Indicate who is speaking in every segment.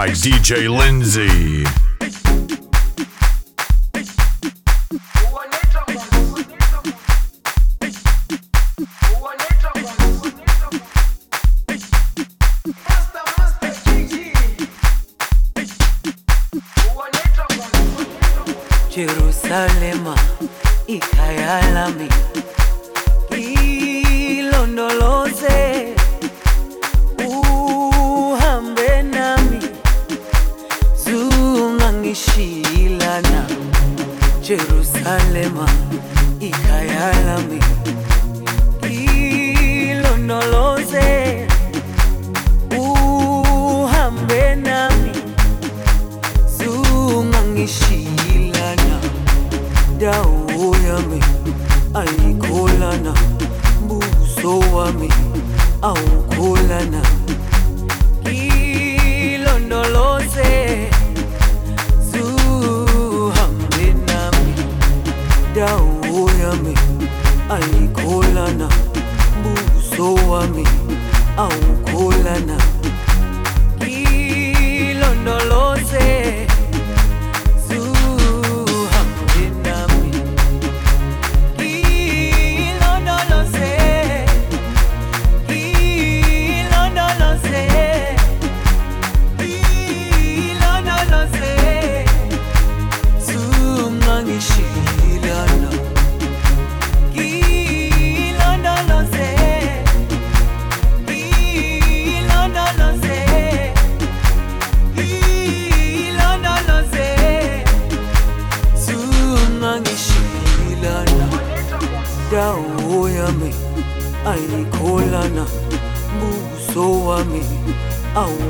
Speaker 1: by DJ Lindsay.
Speaker 2: Oh.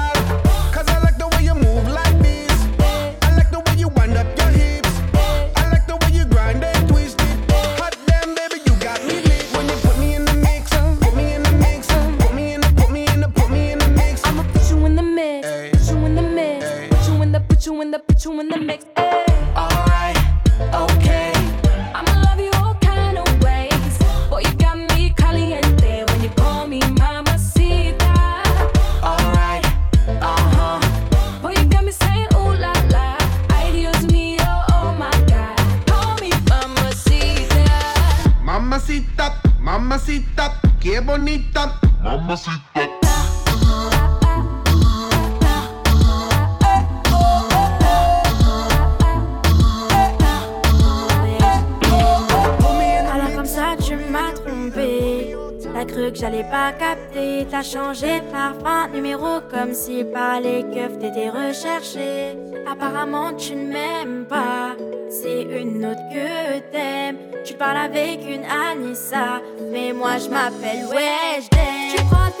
Speaker 3: changé de numéro comme si par les keufs t'étais recherché. Apparemment tu ne m'aimes pas, c'est une autre que t'aimes. Tu parles avec une Anissa, mais moi je m'appelle Weshden.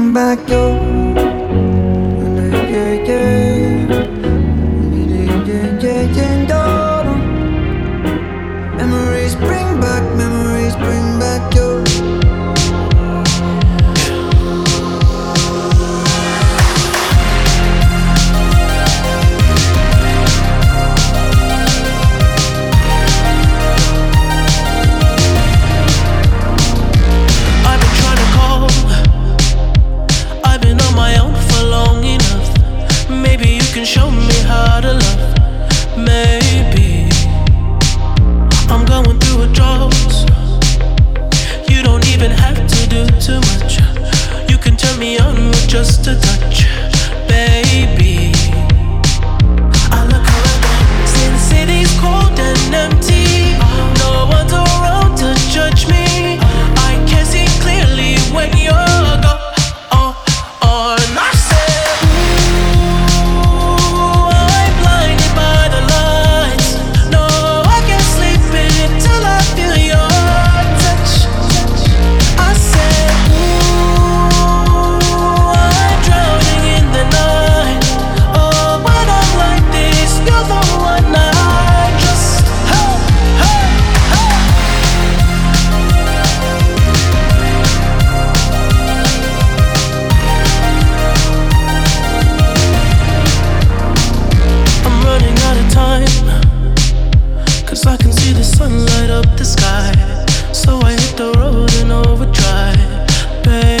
Speaker 4: back
Speaker 5: door. Too much. You can turn me on with just a touch, baby. I look around, since city's cold and empty. the
Speaker 6: sun light up the sky. So I hit the road in overdrive, babe.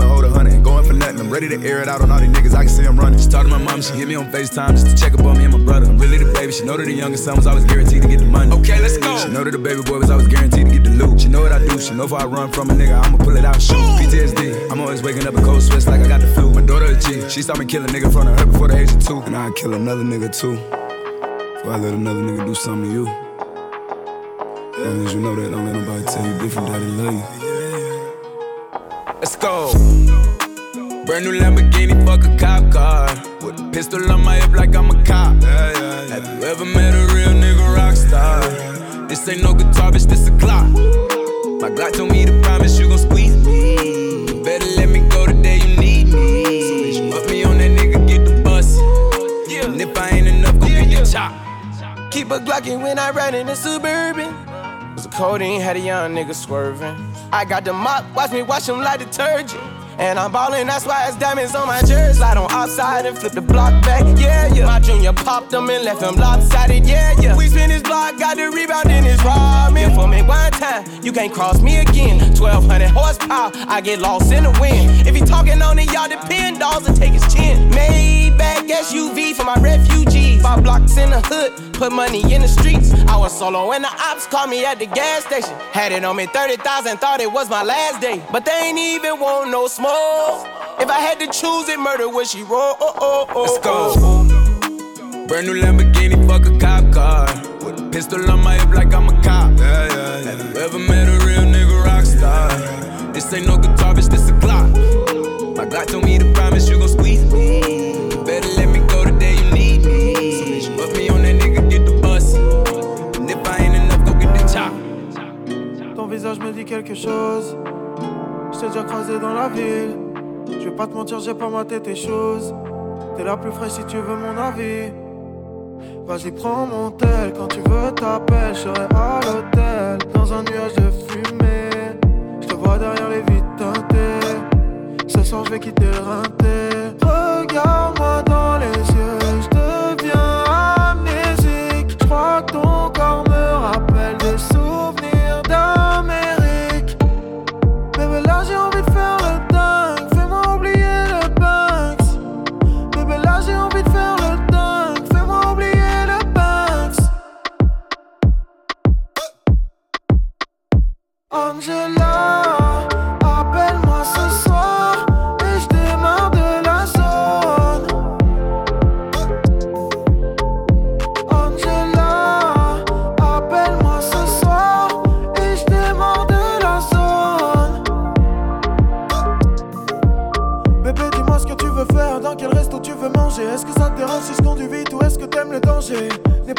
Speaker 7: and hold a hundred. Going for nothing. I'm ready to air it out on all these niggas. I can see I'm running.
Speaker 6: She talked to my mom, she hit me on FaceTime just to check up on me and my brother. I'm really the baby. She know that the youngest son was always guaranteed to get the money. Okay, let's go. She know that the baby boy was always guaranteed to get the loot. She know what I do. She know if I run from a nigga, I'ma pull it out. Shoot. PTSD. I'm always waking up in cold sweats like I got the flu. My daughter a G. She saw me kill a nigga in front of her before the age of two.
Speaker 7: And I'd kill another nigga too. Before I let another nigga do something to you. As Long as you know that, don't let nobody tell you different that they love you.
Speaker 6: Brand new Lamborghini, fuck a cop car. With a pistol on my hip like I'm a cop. Have you ever met a real nigga rock star? This ain't no guitar, bitch, this a Glock. My Glock told me to promise you gon' squeeze me. You better let me go the day you need me. So bitch, put me on that nigga, get the bus. And if I ain't enough, go get the chop.
Speaker 8: Keep a Glockin' when I ride in the Suburban. Cause the codeine had a young nigga swerving. I got the mop, watch me wash him like detergent. And I'm ballin', that's why it's diamonds on my jersey. Slide on outside and flip the block back, yeah, yeah. My junior popped them and left him lopsided, yeah, yeah. We spin his block, got the rebound in his ramen. For me one time, you can't cross me again. 1200 horsepower, I get lost in the wind. If he talking on it, y'all depend, dolls and take his chin. Maybach SUV for my refugees. Five blocks in the hood, put money in the streets. I was solo when the ops called me at the gas station. Had it on me 30,000, thought it was my last day. But they ain't even want no smoke. If I had to choose it, murder would she roll? Oh, oh, oh,
Speaker 6: Let's go. Brand new Lamborghini, fuck a cop car. Pistol on my hip like I'm a cop. Have you ever met a real nigga rock star? This ain't no guitar, bitch, this a Glock. My Glock told me to promise you gon' squeeze me. You better let me go the day you need me. So bitch, put me on that nigga, get the bus. And if I ain't enough, go get the chop.
Speaker 9: Ton visage me dit quelque chose. Je t'ai déjà croisé dans la ville. Je vais pas te mentir, j'ai pas maté tes choses. T'es la plus fraîche si tu veux mon avis. Vas-y, prends mon tel. Quand tu veux, t'appelles. Je serai à l'hôtel. Dans un nuage de fumée. Je te vois derrière les vitres teintées. Ce soir, je vais quitter rinté. Regarde-moi dans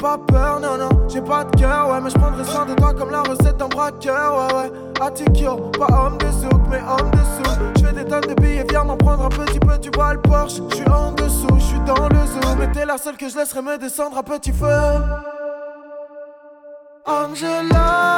Speaker 9: pas peur, non, non, j'ai pas de cœur, ouais, mais je prendrai soin de toi comme la recette d'un braqueur, ouais, ouais. Attikyo, pas homme de souk, mais homme de sous. Je fais des tonnes de billets, viens m'en prendre un petit peu, tu vois le Porsche. Je suis en dessous, je suis dans le zoo, mais t'es la seule que je laisserai me descendre à petit feu. Angela,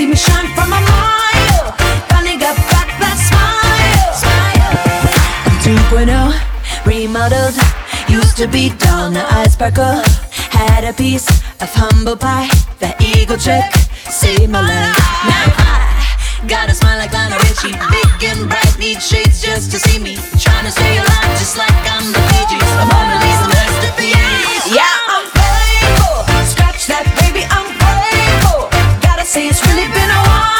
Speaker 10: see me shine from a mile. Finally got back that smile. I'm 2.0, remodeled. Used to be dull, now I sparkle. Had a piece of humble pie. That eagle trick saved my life. Now I got a smile like Lionel Richie. Big and bright, need shades just to see me. Trying to stay alive just like I'm the Gees. A Mona Lisa masterpiece. Yeah, say, it's really been a while.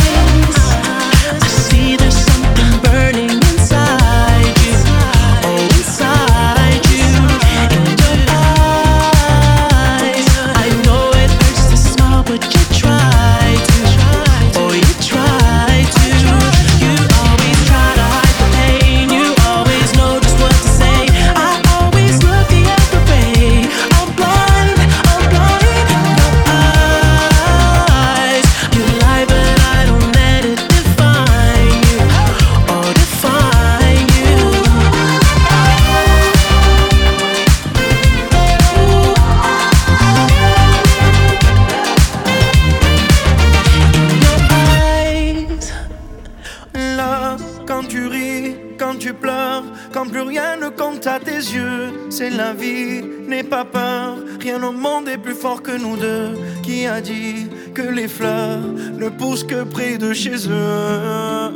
Speaker 9: fort que nous deux Qui a dit que les fleurs ne poussent que près de chez eux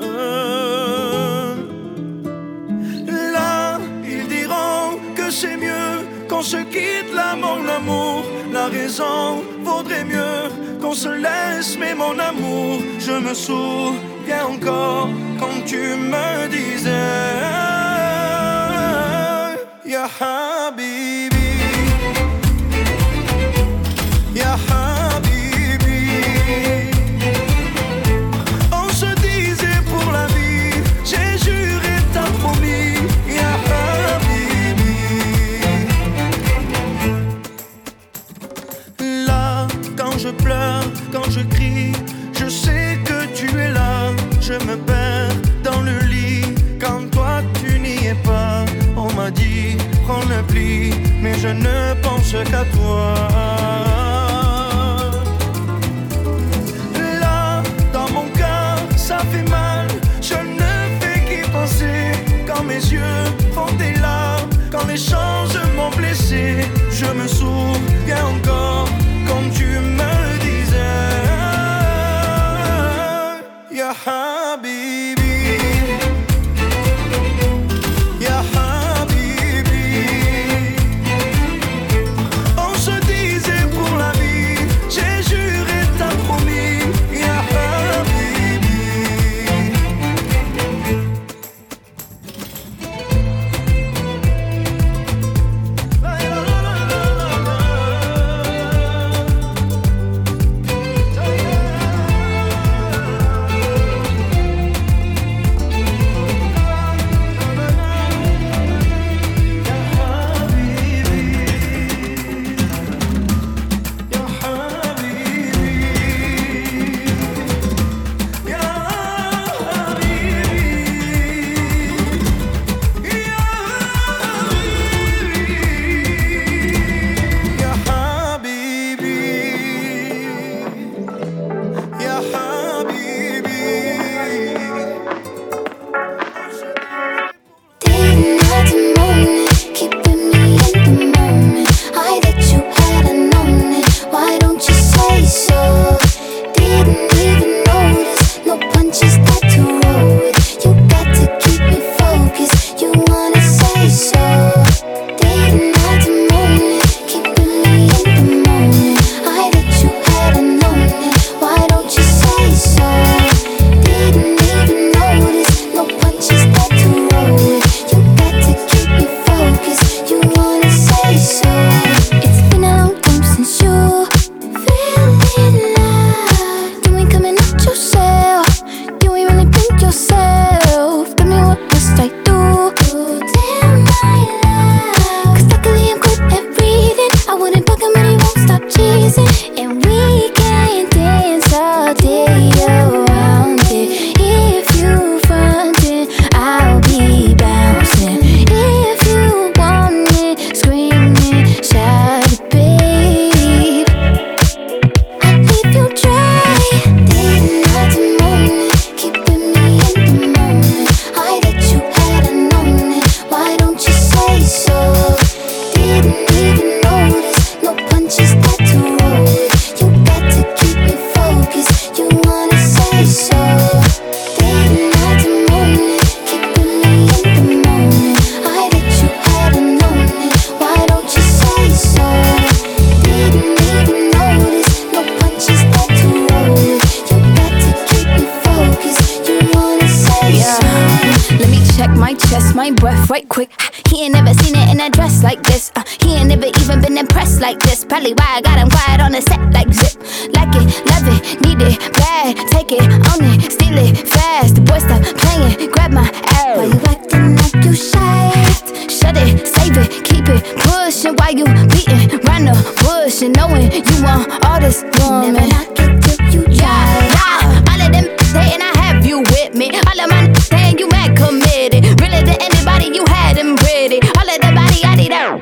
Speaker 9: Là, ils diront que c'est mieux qu'on se quitte l'amour, l'amour La
Speaker 11: raison vaudrait mieux qu'on se laisse Mais mon amour, je me souviens encore Quand tu me disais
Speaker 12: yeah. why you
Speaker 13: beating round the bush and knowing you want all this woman. Never knock it till you try. Yeah, all of them hating, I have you with me. All of my saying you mad committed. Really to anybody, you had them pretty. All of the body, I need out.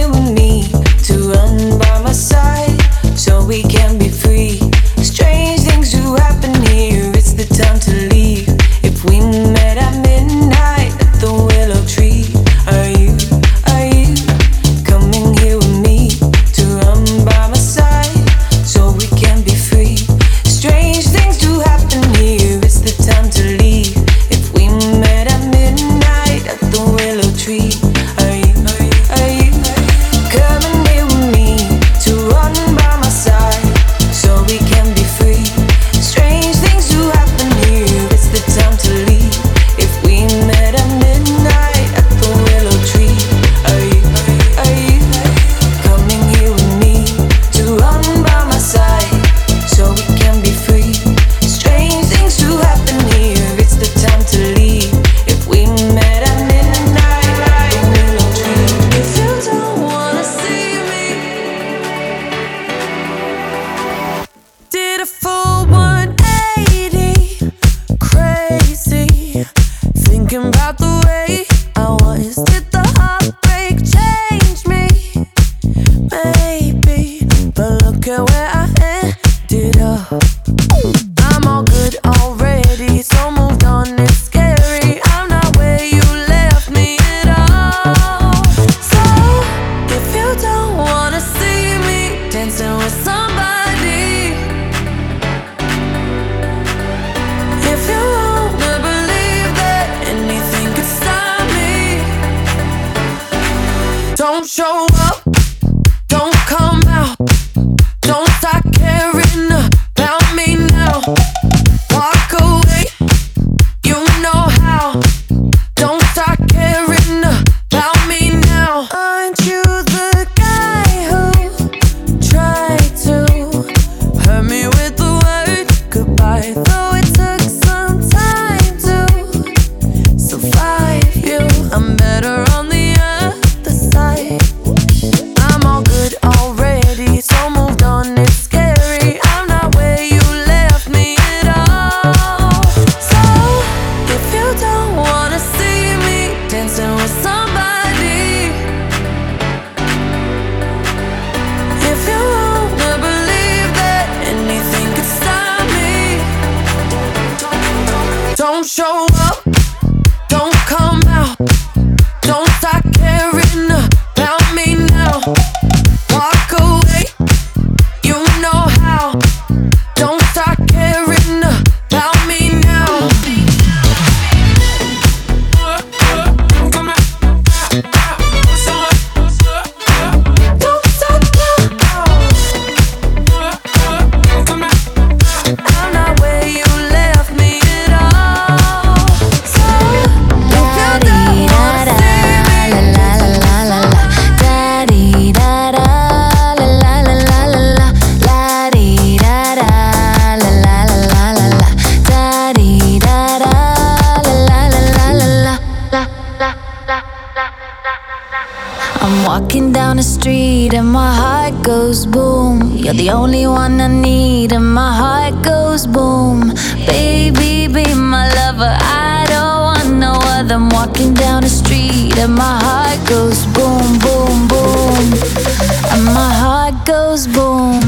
Speaker 12: It
Speaker 14: goes boom.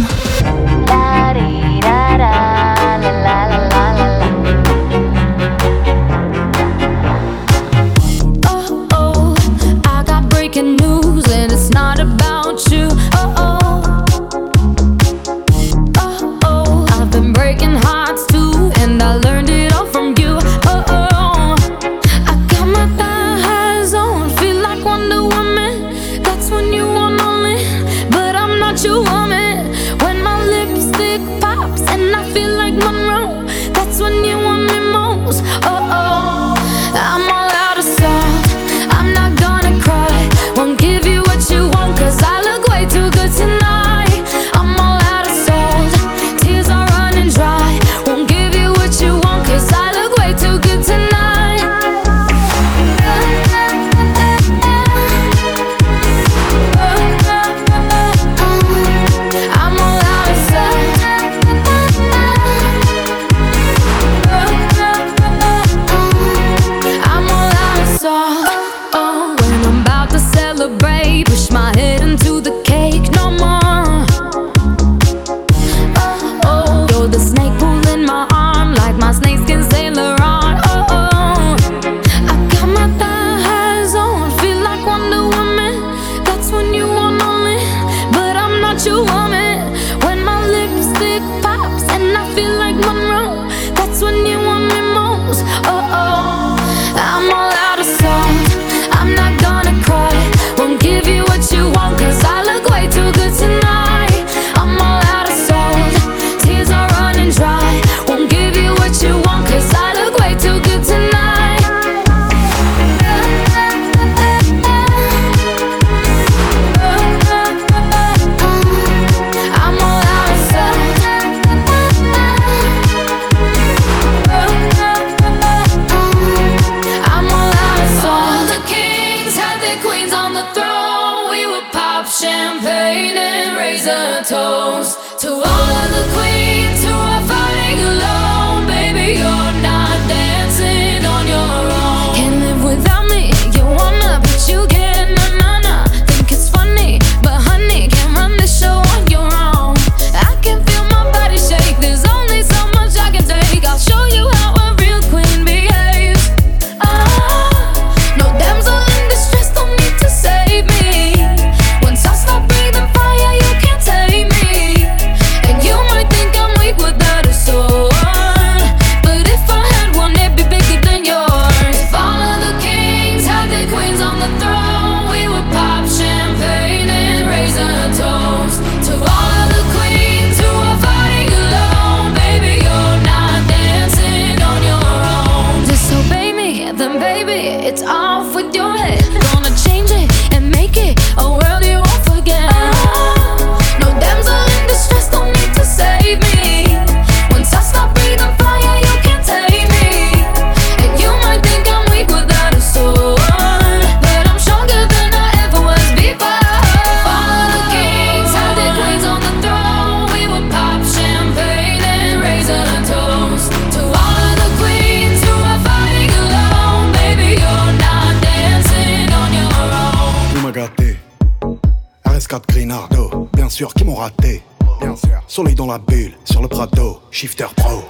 Speaker 7: Soleil dans la bulle, sur le Prado, shifter pro.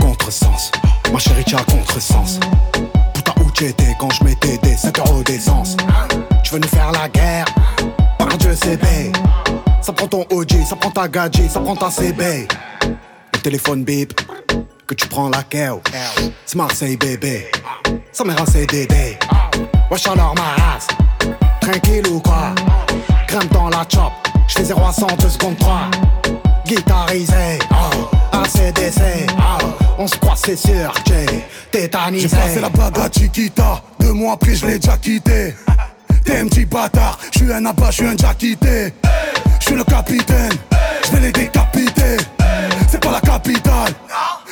Speaker 7: Contresens, ma chérie, t'as contresens. Putain, où t'étais quand je mettais des 5 euros d'essence Tu veux nous faire la guerre? Par Dieu, c'est Ça prend ton OG, ça prend ta gadget, ça prend ta CB. Le téléphone bip, que tu prends la keo. C'est Marseille, bébé. Ça m'est rassé dédé. Wesh, alors ma race. Tranquille ou quoi? Crème dans la chop. Je fais 0 à 100, 2 secondes 3 Guitarisé, oh, ACDC, oh, on se croit c'est sûr, j'ai tétanisé.
Speaker 15: J'ai passé la bague à Chiquita, deux mois après je l'ai déjà quitté. T'es un petit bâtard, je suis un abat, je suis un déjà quitté Je suis le capitaine je vais les décapiter. C'est pas la capitale,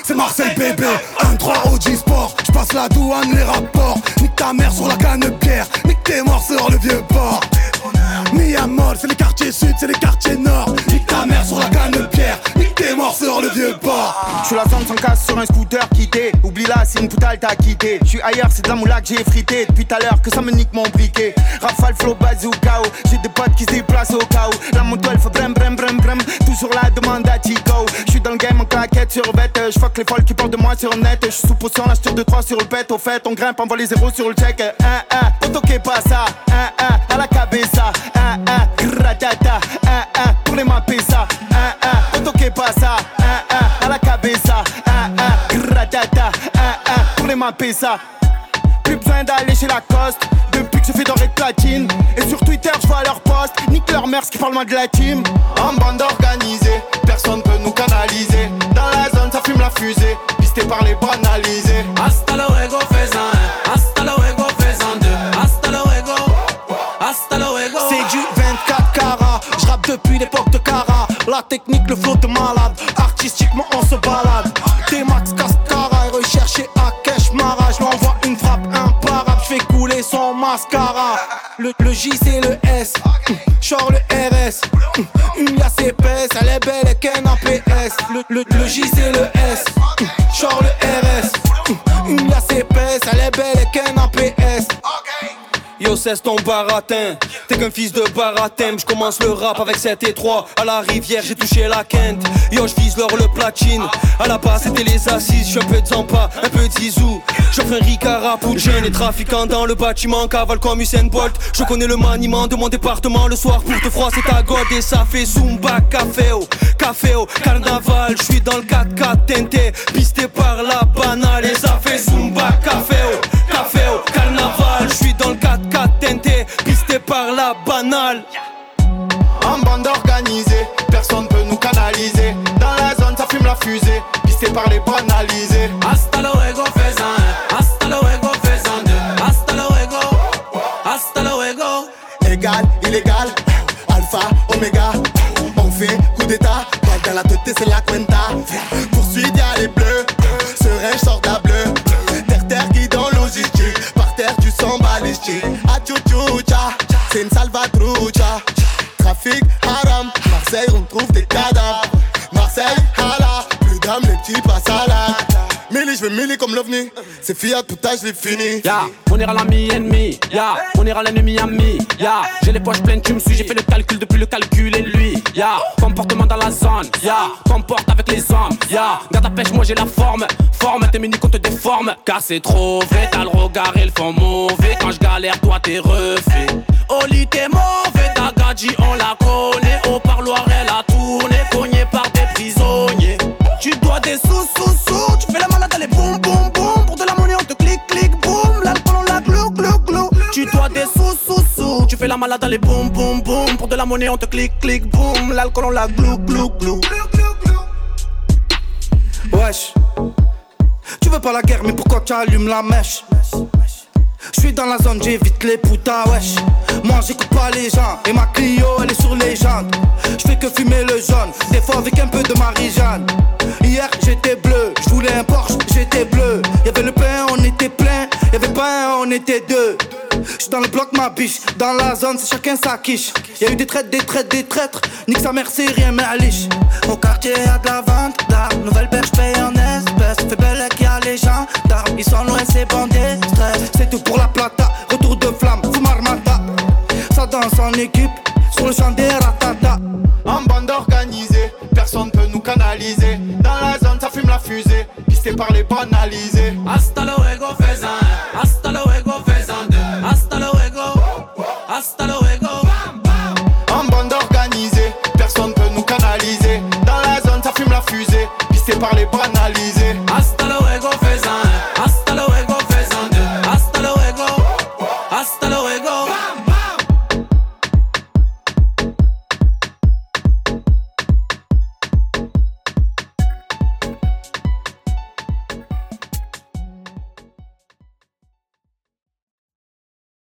Speaker 15: c'est Marseille bébé. 1-3 OG Sport, je passe la douane, les rapports. Nique ta mère sur la canne de pierre, nique tes morts sur le vieux port. Miamol, c'est les quartiers sud, c'est les quartiers nord. Nique ta mère sur la canne pierre, sur le vieux port.
Speaker 16: Je suis la zone sans casse sur un scooter quitté. Oublie la, c'est une poutale t'as quitté. Je suis ailleurs, c'est de la moula que j'ai frité. Depuis tout à l'heure que ça me nique mon briquet. Rafale, flow, bazooka. J'ai des potes qui se déplacent au chaos. La moto elle fait brem brem brem brem. Toujours la demande à Tico. Je suis dans le game en claquette sur bête. Je que les folles qui parlent de moi sur net. Je suis sous potion, la de 3 sur le bête. Au fait, on grimpe, on voit les zéros sur le check. Eh, eh, eh, 1 1 pas ça. 1 1 à la cabeza. 1 1 gratata. 1 1 problema pesa, ah ah, que pasa, ah ah, a la cabeza, ah ah, gratata, ah ah. Plus besoin d'aller chez la coste depuis que je fais doré de platine. Et sur Twitter, je vois leurs posts, nique leur mère, qui parle moins de la team. En bande organisée, personne peut nous canaliser. Dans la zone, ça fume la fusée, pisté par les banalisés.
Speaker 6: Hasta luego, faisant hasta luego, faisant deux, hasta luego, hasta luego.
Speaker 11: C'est du 24 carats, je rappe depuis l'époque Technique, le flow de malade, artistiquement on se balade. T-Max Cascara et recherché à Cash Mara Je lui envoie une frappe imparable, je fais couler son mascara. Le, le J c'est le S, genre le RS Une liasse épaisse, elle est belle et qu'un APS le, le, le J c'est le S, genre le RS Une liasse épaisse, elle est belle et qu'un
Speaker 17: cesse ton baratin. T'es qu'un fils de baratin. Je commence le rap avec 7 et 3. À la rivière, j'ai touché la quinte. Yo, je vise l'or le platine. À la base, c'était les assises. J'suis un peu de Zampa, un peu de Zizou. J'offre un Ricard pour jeunes et trafiquants dans le bâtiment. Cavale comme Usain Bolt. Je connais le maniement de mon département. Le soir, pour te froid, c'est ta god et ça fait Zumba, café au café au carnaval. Je suis dans le 4x4 tenté, pisté par la banale. Et ça fait Zumba, café
Speaker 16: En bande organisée Personne peut nous canaliser. Dans la zone ça fume la fusée. Pisté par les banalisés.
Speaker 6: Hasta luego,
Speaker 15: une salvatrucha. Trafic, haram, Marseille, on trouve des cadavres. Marseille, hala, plus d'âme, les petits passent à la. Je vais millie comme l'ovni. C'est Fiat, âge, je l'ai fini.
Speaker 6: Ya, on ira l'ami ennemi, ya, on ira l'ennemi ami, ya, j'ai les poches pleines, tu me suis, j'ai fait le calcul depuis le calcul et ya, comportement dans la zone, ya, comporte avec les hommes, ya, garde à pêche, moi j'ai la forme, forme, tes mini te déforme, car c'est trop vrai, t'as le regard et le fond mauvais, quand je galère, toi t'es refait, Oli t'es mauvais, ta gadji on la connaît, au parloir elle a tourné, cogné par des prisonniers, tu dois des sous, sous, sous, tu fais la malade, allez boum, boum, boum, pour de la monnaie on te clique, clique, boum, l'alcool on la glou, glou, glou, tu dois des sous, fais la malade, allez boum, boum, boum, pour de la monnaie on te clique, clique, boum, l'alcool on la glou, glou, glou.
Speaker 11: Wesh, tu veux pas la guerre, mais pourquoi tu allumes la mèche? Je suis dans la zone, j'évite les putas, wesh. Moi j'écoute pas les gens, et ma Clio elle est sur les jantes. Je fais que fumer le jaune, des fois avec un peu de Marie-Jeanne. Hier j'étais bleu, je voulais un Porsche, j'étais bleu. Y'avait le pain, on était plein, y'avait pas un, on était deux. J'suis dans le bloc, ma biche, dans la zone, c'est chacun sa quiche. Y'a eu des traites, des traites, des traîtres, nique sa mère, c'est rien, mais à liche. Au quartier y'a de la vente d'armes, nouvelle berge paye en espèces. Fait belle qu'il y a les gens d'armes, ils sont loin, c'est bandés, stress. C'est tout pour la plata, retour de flamme, Foumarmata. Ça danse en équipe, sur le champ des ratata.
Speaker 16: En bande organisée Personne peut nous canaliser Dans la zone ça fume la fusée Pisté par les banalisés
Speaker 6: Hasta luego, fais. Hasta luego, faisant deux. Hasta luego. Hasta luego. Bam, bam.
Speaker 11: En bande organisée, personne peut nous canaliser. Dans la zone, ça fume la fusée. Pissé par les banalisés.